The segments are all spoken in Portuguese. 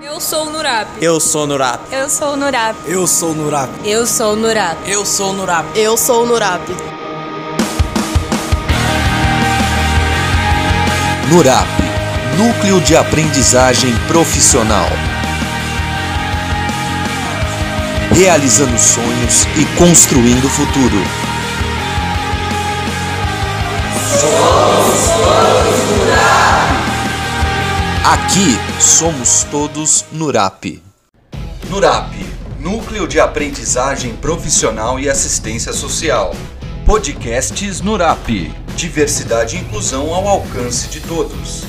Eu sou o Nurap. Eu sou Nurap. Eu sou o Nurap. Eu sou Nurap. Eu sou o Nurap. Eu sou Nurap. Eu sou o Nurap. Nurap Núcleo de Aprendizagem Profissional. Realizando sonhos e construindo o futuro. Somos todos. Aqui somos todos Nurap. Nurap Núcleo de Aprendizagem Profissional e Assistência Social. Podcasts Nurap. Diversidade e inclusão ao alcance de todos.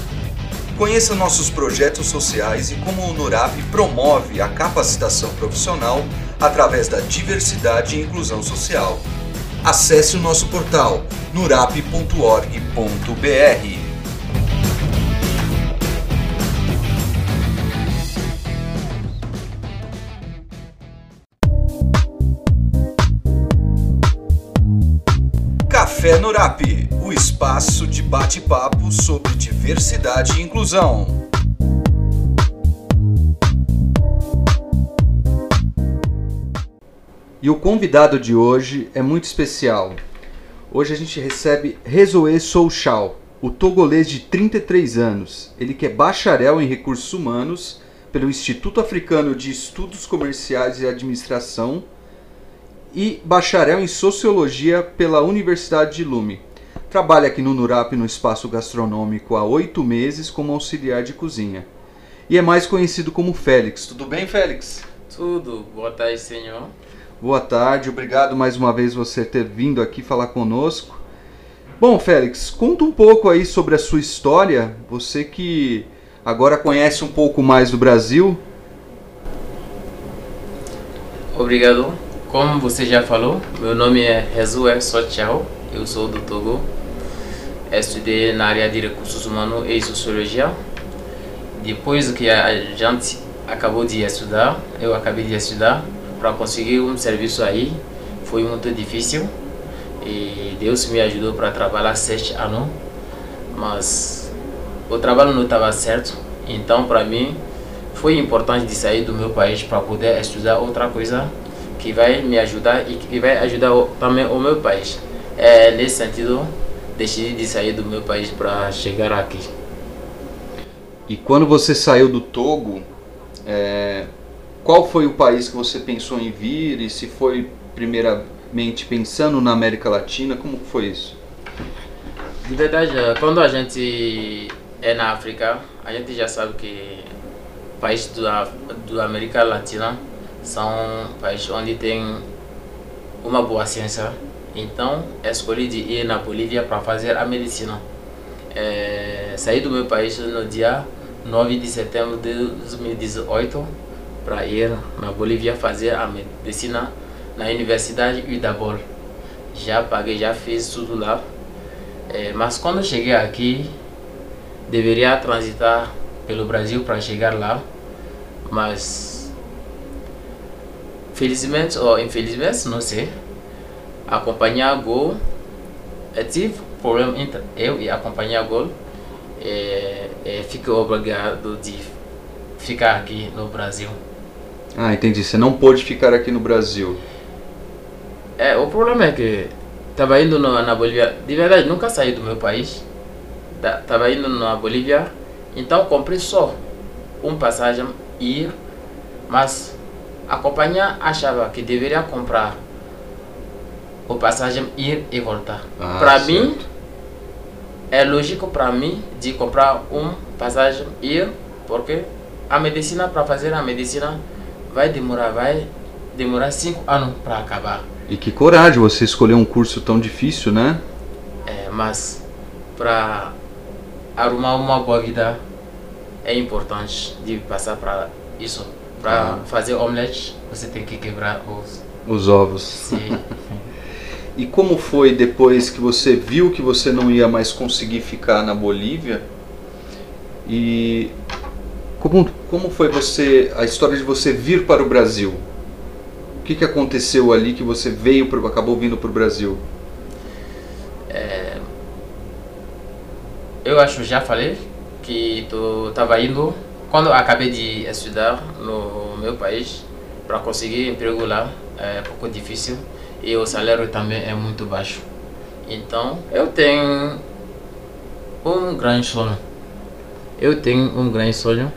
Conheça nossos projetos sociais e como o NURAP promove a capacitação profissional através da diversidade e inclusão social. Acesse o nosso portal nurap.org.br. Café Nurap, o espaço de bate-papo sobre diversidade e inclusão. E o convidado de hoje é muito especial. Hoje a gente recebe Rezoe Souchal, o togolês de 33 anos. Ele que é bacharel em recursos humanos pelo Instituto Africano de Estudos Comerciais e Administração e bacharel em Sociologia pela Universidade de Lume. Trabalha aqui no NURAP no espaço gastronômico há oito meses como auxiliar de cozinha. E é mais conhecido como Félix. Tudo bem, Félix? Tudo. Boa tarde, senhor. Boa tarde, obrigado mais uma vez você ter vindo aqui falar conosco. Bom, Félix, conta um pouco aí sobre a sua história. Você que agora conhece um pouco mais do Brasil. Obrigado. Como você já falou, meu nome é Rezué Sotiao, eu sou do Togo. Estudei na área de recursos humanos e sociologia. Depois que a gente acabou de estudar, eu acabei de estudar, para conseguir um serviço aí foi muito difícil. E Deus me ajudou para trabalhar sete anos, mas o trabalho não estava certo. Então, para mim, foi importante de sair do meu país para poder estudar outra coisa que vai me ajudar e que vai ajudar também o meu país. É, nesse sentido, decidi de sair do meu país para chegar aqui. E quando você saiu do Togo, é, qual foi o país que você pensou em vir e se foi primeiramente pensando na América Latina, como foi isso? De verdade, quando a gente é na África, a gente já sabe que países da, da América Latina são países onde tem uma boa ciência. Então, escolhi de ir na Bolívia para fazer a medicina. É, saí do meu país no dia 9 de setembro de 2018 para ir na Bolívia fazer a medicina na Universidade Udabol. Já paguei, já fiz tudo lá. É, mas quando cheguei aqui, deveria transitar pelo Brasil para chegar lá. Mas, felizmente ou infelizmente, não sei, a companhia Gol, eu tive problema entre eu e a companhia Gol. É, é, fico obrigado de ficar aqui no Brasil. Ah, entendi. Você não pôde ficar aqui no Brasil. É, o problema é que estava indo no, na Bolívia. De verdade, nunca saí do meu país. Estava indo na Bolívia. Então comprei só um passagem ir. Mas a companhia achava que deveria comprar o passagem ir e voltar. Ah, para mim, é lógico para mim de comprar um passagem ir, porque a medicina, para fazer a medicina, vai demorar, vai demorar cinco anos para acabar. E que coragem você escolher um curso tão difícil, né? É, mas para arrumar uma boa vida é importante de passar para isso. Para ah. fazer omelete, você tem que quebrar os os ovos. Sim. e como foi depois que você viu que você não ia mais conseguir ficar na Bolívia? E como, como foi você a história de você vir para o Brasil? O que, que aconteceu ali que você veio pro, acabou vindo para o Brasil? É, eu acho já falei que tu estava indo quando acabei de estudar no meu país, para conseguir emprego lá é pouco difícil e o salário também é muito baixo. Então, eu tenho um grande sonho. Eu tenho um grande sonho.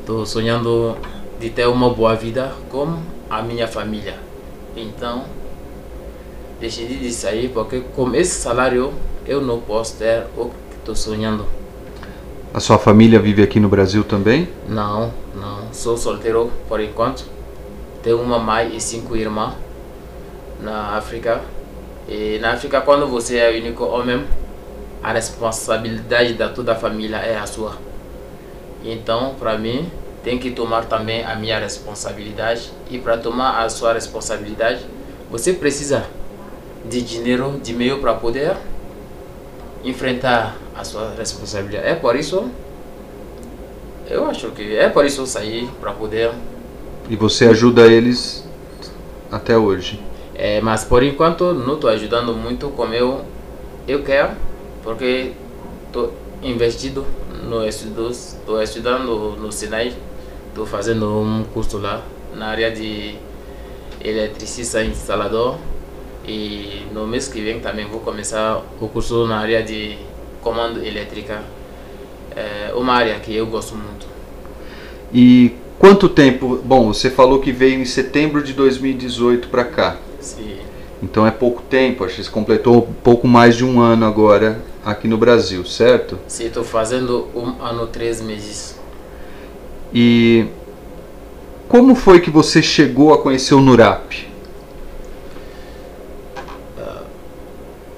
Estou sonhando de ter uma boa vida com a minha família. Então, decidi de sair porque com esse salário eu não posso ter o que estou sonhando. A sua família vive aqui no Brasil também? Não, não. Sou solteiro por enquanto. Tenho uma mãe e cinco irmãs na África. E na África, quando você é único homem, a responsabilidade da toda a família é a sua. Então, para mim, tem que tomar também a minha responsabilidade. E para tomar a sua responsabilidade, você precisa de dinheiro, de meio para poder enfrentar a sua responsabilidade. É por isso, eu acho que é por isso eu saí para poder. E você ajuda eles até hoje? É, mas por enquanto não estou ajudando muito como eu, eu quero, porque estou investido no estudo, estou estudando no Sinai, estou fazendo um curso lá na área de eletricista instalador e no mês que vem também vou começar o curso na área de comando elétrica, é uma área que eu gosto muito. E quanto tempo? Bom, você falou que veio em setembro de 2018 para cá. Sim. Então é pouco tempo, acho que você completou pouco mais de um ano agora aqui no Brasil, certo? Sim, estou fazendo um ano, três meses. E como foi que você chegou a conhecer o Nurap?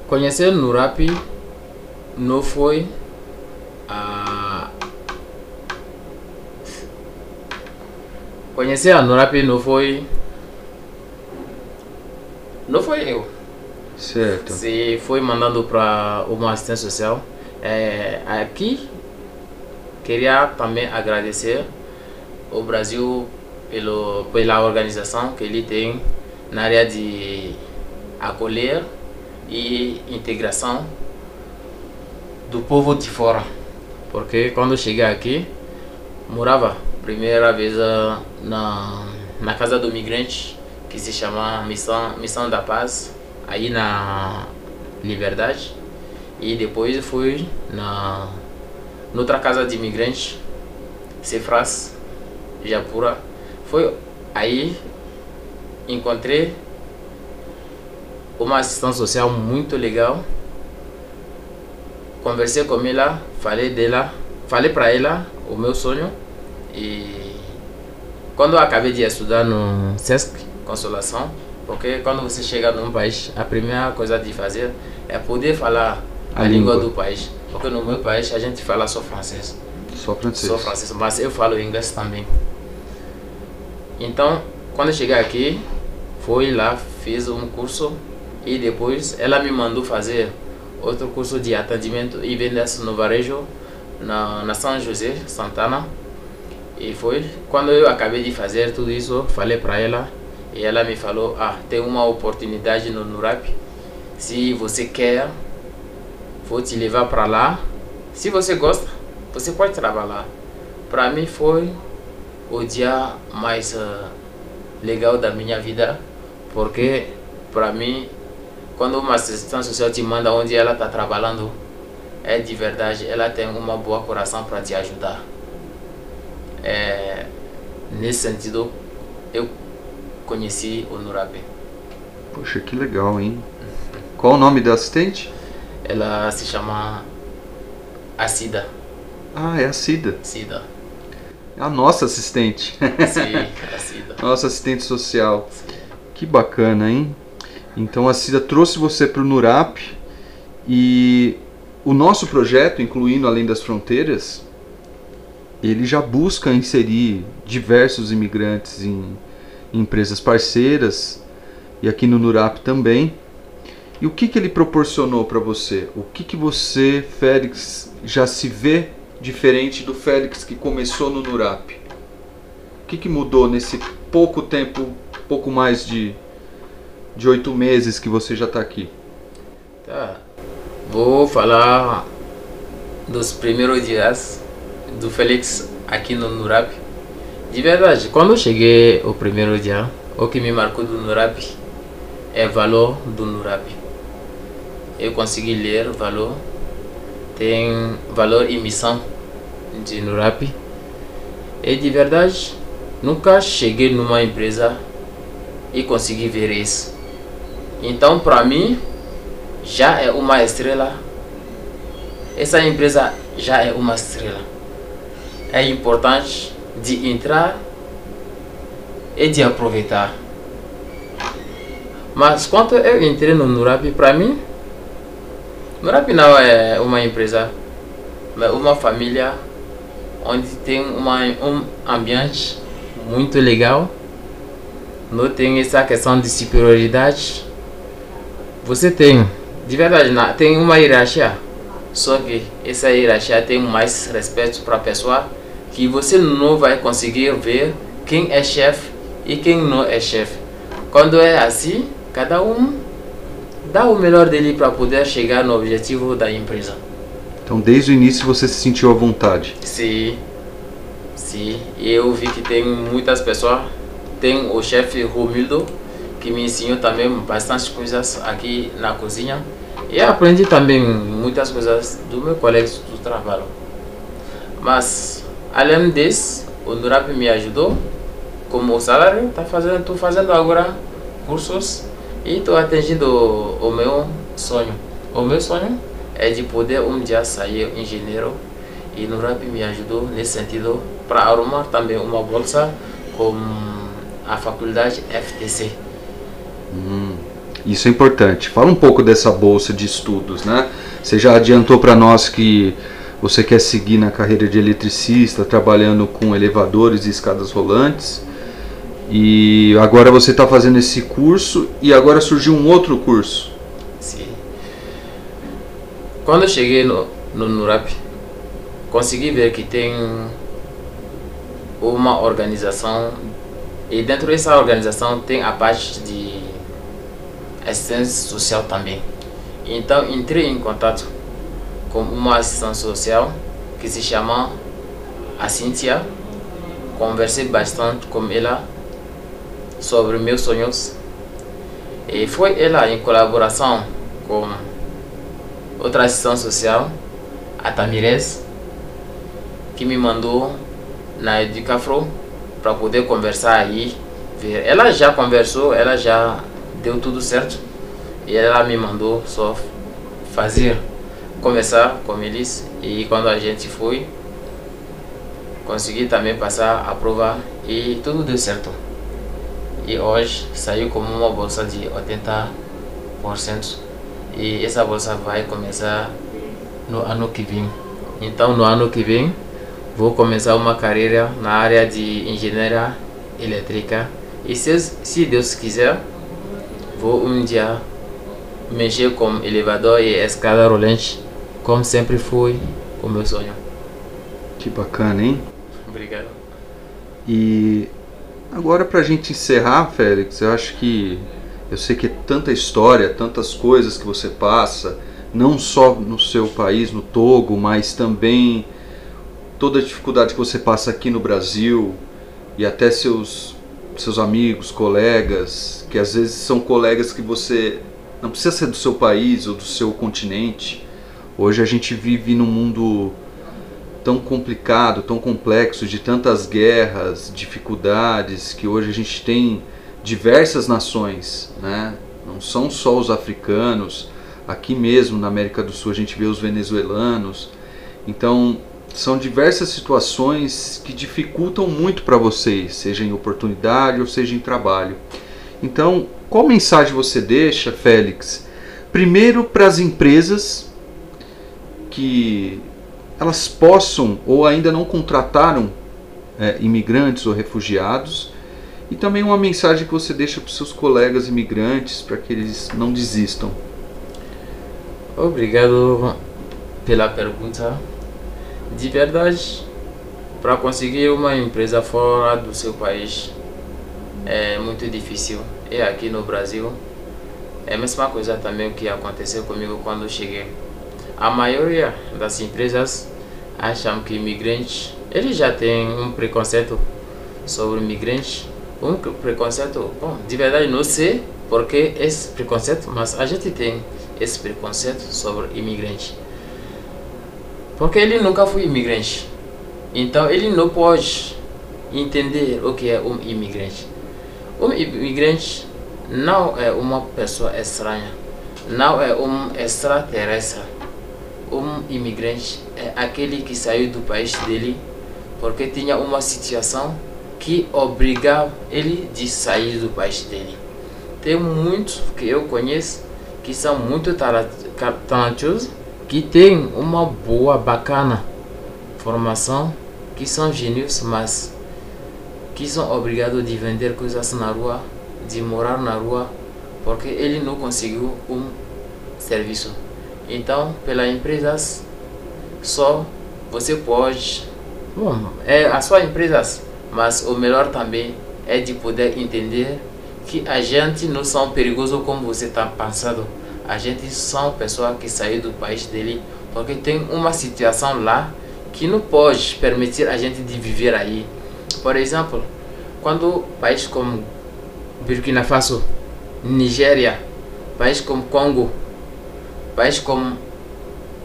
Conhecer o Nurap não foi a conhecer a Nurap não foi não foi eu. Certo. Se foi mandando para uma assistência social é, aqui queria também agradecer o Brasil pelo pela organização que ele tem na área de acolher e integração do povo de fora. Porque quando cheguei aqui, morava primeira vez uh, na, na casa do migrante, que se chama Missão, Missão da Paz, aí na Liberdade. E depois fui na noutra casa de imigrante, Cefras, Japura. Foi aí encontrei uma assistência social muito legal conversei com ela, falei dela, falei para ela o meu sonho e quando eu acabei de estudar no SESC Consolação, porque quando você chega num país, a primeira coisa de fazer é poder falar a, a língua. língua do país, porque no meu país a gente fala só francês. Só francês. Só francês, mas eu falo inglês também. Então, quando eu cheguei aqui, fui lá, fiz um curso e depois ela me mandou fazer outro curso de atendimento e vendas no varejo na, na São José, Santana. E foi quando eu acabei de fazer tudo isso, falei para ela e ela me falou: Ah, tem uma oportunidade no Nurap. Se você quer, vou te levar para lá. Se você gosta, você pode trabalhar. Para mim foi o dia mais uh, legal da minha vida, porque para mim quando uma assistência social te manda onde ela está trabalhando, é de verdade, ela tem uma boa coração para te ajudar. É, nesse sentido, eu conheci o Nurabe. Poxa, que legal, hein? Qual o nome da assistente? Ela se chama Acida. Ah, é a Cida. Cida. É a nossa assistente. Sim, a Cida. Nossa assistente social. Sim. Que bacana, hein? Então a CIDA trouxe você para o NURAP e o nosso projeto, incluindo Além das Fronteiras, ele já busca inserir diversos imigrantes em, em empresas parceiras e aqui no NURAP também. E o que, que ele proporcionou para você? O que, que você, Félix, já se vê diferente do Félix que começou no NURAP? O que, que mudou nesse pouco tempo, pouco mais de de oito meses que você já está aqui? Tá. Vou falar dos primeiros dias do Félix aqui no Nurap. De verdade, quando eu cheguei o primeiro dia, o que me marcou do Nurap é o valor do Nurap. Eu consegui ler o valor, tem valor e missão de Nurap. E de verdade, nunca cheguei numa empresa e consegui ver isso. Então, para mim, já é uma estrela. Essa empresa já é uma estrela. É importante de entrar e de aproveitar. Mas quando eu entrei no Nurap, para mim, Nurap não é uma empresa, mas uma família onde tem uma, um ambiente muito legal. Não tem essa questão de superioridade. Você tem, de verdade, tem uma hierarquia. Só que essa hierarquia tem mais respeito para a pessoa que você não vai conseguir ver quem é chefe e quem não é chefe. Quando é assim, cada um dá o melhor dele para poder chegar no objetivo da empresa. Então, desde o início você se sentiu à vontade? Sim, sim. Eu vi que tem muitas pessoas. Tem o chefe Romildo, que me ensinou também bastante coisas aqui na cozinha. E aprendi também muitas coisas do meu colega do trabalho. Mas Além disso, o Nurap me ajudou. Como o salário, tá fazendo, estou fazendo agora cursos e estou atingindo o, o meu sonho. O meu sonho é de poder um dia sair engenheiro e Nurap me ajudou nesse sentido para arrumar também uma bolsa com a faculdade FTC. Hum, isso é importante. Fala um pouco dessa bolsa de estudos, né? Você já adiantou para nós que você quer seguir na carreira de eletricista, trabalhando com elevadores e escadas rolantes. E agora você está fazendo esse curso e agora surgiu um outro curso. Sim. Quando eu cheguei no, no NURAP, consegui ver que tem uma organização e dentro dessa organização tem a parte de assistência social também. Então entrei em contato com uma assistente social que se chama a Cíntia. Conversei bastante com ela sobre meus sonhos. E foi ela, em colaboração com outra assistente social, a Tamires, que me mandou na Educafro para poder conversar aí. Ela já conversou, ela já deu tudo certo. E ela me mandou só fazer começar com eles. E quando a gente foi consegui também passar a prova e tudo deu certo. E hoje saiu como uma bolsa de 80% e essa bolsa vai começar no ano que vem. Então no ano que vem vou começar uma carreira na área de engenharia elétrica. E se, se Deus quiser vou um dia mexer com elevador e escada rolante como sempre foi o meu sonho. Que bacana, hein? Obrigado. E agora para a gente encerrar, Félix, eu acho que eu sei que é tanta história, tantas coisas que você passa, não só no seu país, no Togo, mas também toda a dificuldade que você passa aqui no Brasil e até seus seus amigos, colegas, que às vezes são colegas que você não precisa ser do seu país ou do seu continente, Hoje a gente vive num mundo tão complicado, tão complexo, de tantas guerras, dificuldades, que hoje a gente tem diversas nações, né? não são só os africanos, aqui mesmo na América do Sul a gente vê os venezuelanos. Então, são diversas situações que dificultam muito para vocês, seja em oportunidade ou seja em trabalho. Então, qual mensagem você deixa, Félix? Primeiro para as empresas que elas possam ou ainda não contrataram é, imigrantes ou refugiados e também uma mensagem que você deixa para os seus colegas imigrantes para que eles não desistam. Obrigado pela pergunta. De verdade, para conseguir uma empresa fora do seu país é muito difícil. E aqui no Brasil é a mesma coisa também que aconteceu comigo quando cheguei. A maioria das empresas acham que imigrante ele já tem um preconceito sobre imigrantes. Um preconceito, bom, de verdade não sei porque esse preconceito, mas a gente tem esse preconceito sobre imigrantes. Porque ele nunca foi imigrante. Então ele não pode entender o que é um imigrante. Um imigrante não é uma pessoa estranha, não é um extraterrestre. Um imigrante é aquele que saiu do país dele porque tinha uma situação que obrigava ele de sair do país dele. Tem muitos que eu conheço que são muito talentosos, que têm uma boa, bacana formação, que são gênios, mas que são obrigados de vender coisas na rua, de morar na rua, porque ele não conseguiu um serviço. Então, pelas empresas, só você pode Bom, é a sua empresa, mas o melhor também é de poder entender que a gente não são perigosos como você está pensando. A gente são pessoas que saíram do país dele porque tem uma situação lá que não pode permitir a gente de viver aí. Por exemplo, quando países como Burkina Faso, Nigéria, países como Congo, países como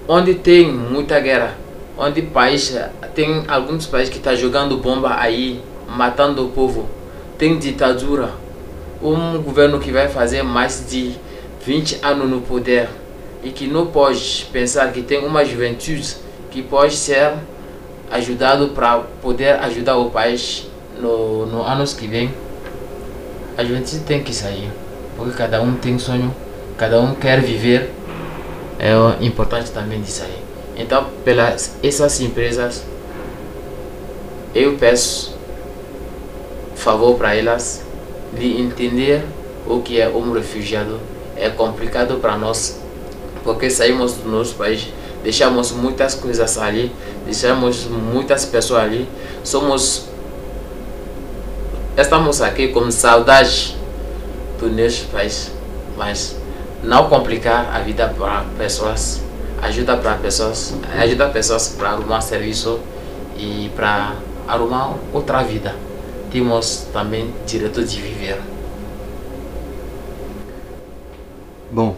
onde tem muita guerra, onde país tem alguns países que estão tá jogando bomba aí, matando o povo. Tem ditadura. Um governo que vai fazer mais de 20 anos no poder e que não pode pensar que tem uma juventude que pode ser ajudado para poder ajudar o país no, no anos que vem. A juventude tem que sair, porque cada um tem sonho, cada um quer viver. É importante também de sair. Então, pelas essas empresas, eu peço favor para elas de entender o que é um refugiado. É complicado para nós, porque saímos do nosso país, deixamos muitas coisas ali, deixamos muitas pessoas ali, somos estamos aqui com saudade do nosso país, mas não complicar a vida para pessoas ajuda para pessoas, ajuda pessoas para arrumar serviço e para arrumar outra vida. Temos também direito de viver. Bom,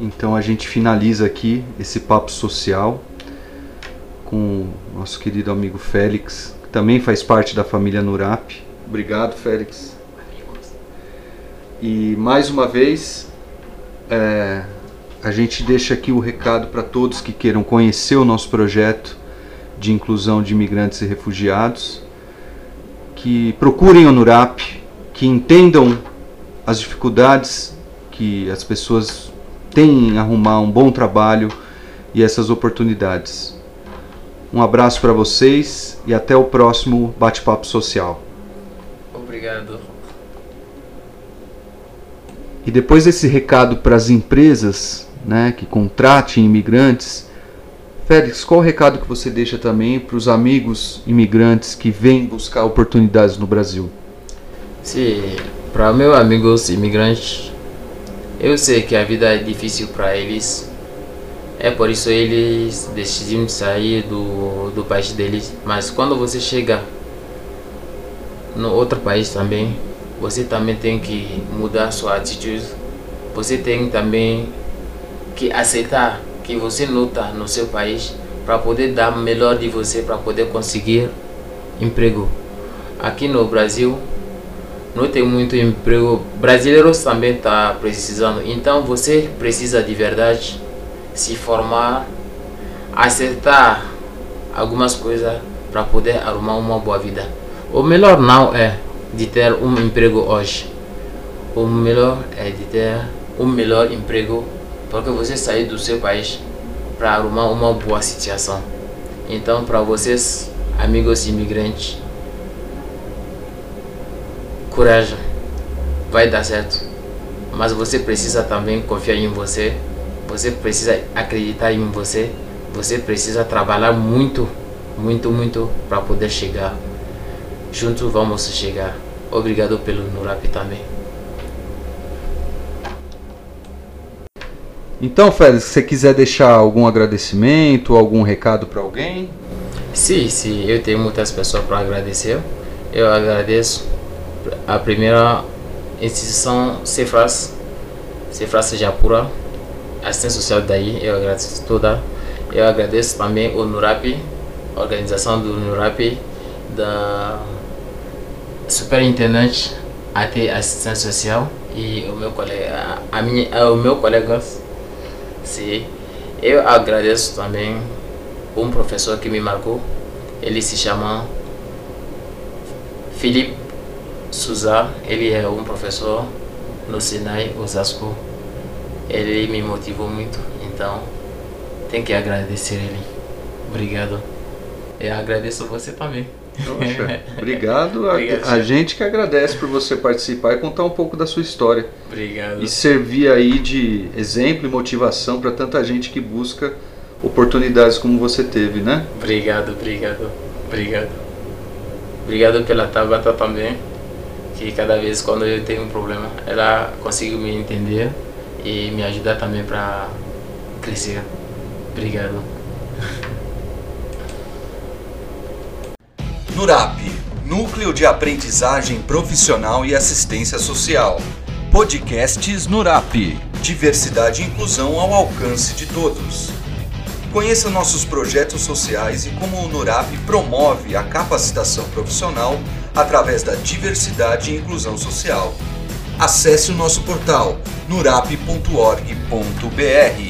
então a gente finaliza aqui esse papo social com nosso querido amigo Félix, que também faz parte da família Nurap. Obrigado, Félix. E mais uma vez, é, a gente deixa aqui o recado para todos que queiram conhecer o nosso projeto de inclusão de imigrantes e refugiados, que procurem o NURAP, que entendam as dificuldades que as pessoas têm em arrumar um bom trabalho e essas oportunidades. Um abraço para vocês e até o próximo bate-papo social. Obrigado. E depois desse recado para as empresas, né, que contrate imigrantes. Félix, qual o recado que você deixa também para os amigos imigrantes que vêm buscar oportunidades no Brasil? Sim, para meus amigos imigrantes, eu sei que a vida é difícil para eles. É por isso eles decidiram sair do, do país deles. Mas quando você chega no outro país também, você também tem que mudar sua atitude. Você tem também que aceitar que você luta no seu país para poder dar melhor de você, para poder conseguir emprego. Aqui no Brasil não tem muito emprego. Brasileiros também tá precisando. Então você precisa de verdade se formar, acertar algumas coisas para poder arrumar uma boa vida. O melhor não é de ter um emprego hoje. O melhor é de ter um melhor emprego porque você sair do seu país para arrumar uma boa situação. Então, para vocês, amigos imigrantes, coragem, vai dar certo. Mas você precisa também confiar em você, você precisa acreditar em você, você precisa trabalhar muito, muito, muito para poder chegar. Juntos vamos chegar. Obrigado pelo Nurap também. Então, Félix, se você quiser deixar algum agradecimento, algum recado para alguém? Sim, sim, eu tenho muitas pessoas para agradecer. Eu agradeço a primeira instituição Cefras, Cefras Japura, assistência social daí, eu agradeço toda. Eu agradeço também o NURAP, organização do NURAP, da superintendente até assistência social e o meu colega, a minha, o meu colega, sim. Eu agradeço também um professor que me marcou, ele se chama Felipe Souza, ele é um professor no Sinai, Osasco. Ele me motivou muito, então tem que agradecer ele. Obrigado. Eu agradeço você também. Poxa, obrigado. obrigado a, a, gente que agradece por você participar e contar um pouco da sua história. Obrigado. E servir aí de exemplo e motivação para tanta gente que busca oportunidades como você teve, né? Obrigado, obrigado, obrigado. Obrigado pela Tabata também, que cada vez quando eu tenho um problema, ela consegue me entender e me ajudar também para crescer. Obrigado. NURAP Núcleo de Aprendizagem Profissional e Assistência Social. Podcasts NURAP Diversidade e inclusão ao alcance de todos. Conheça nossos projetos sociais e como o NURAP promove a capacitação profissional através da diversidade e inclusão social. Acesse o nosso portal nurap.org.br.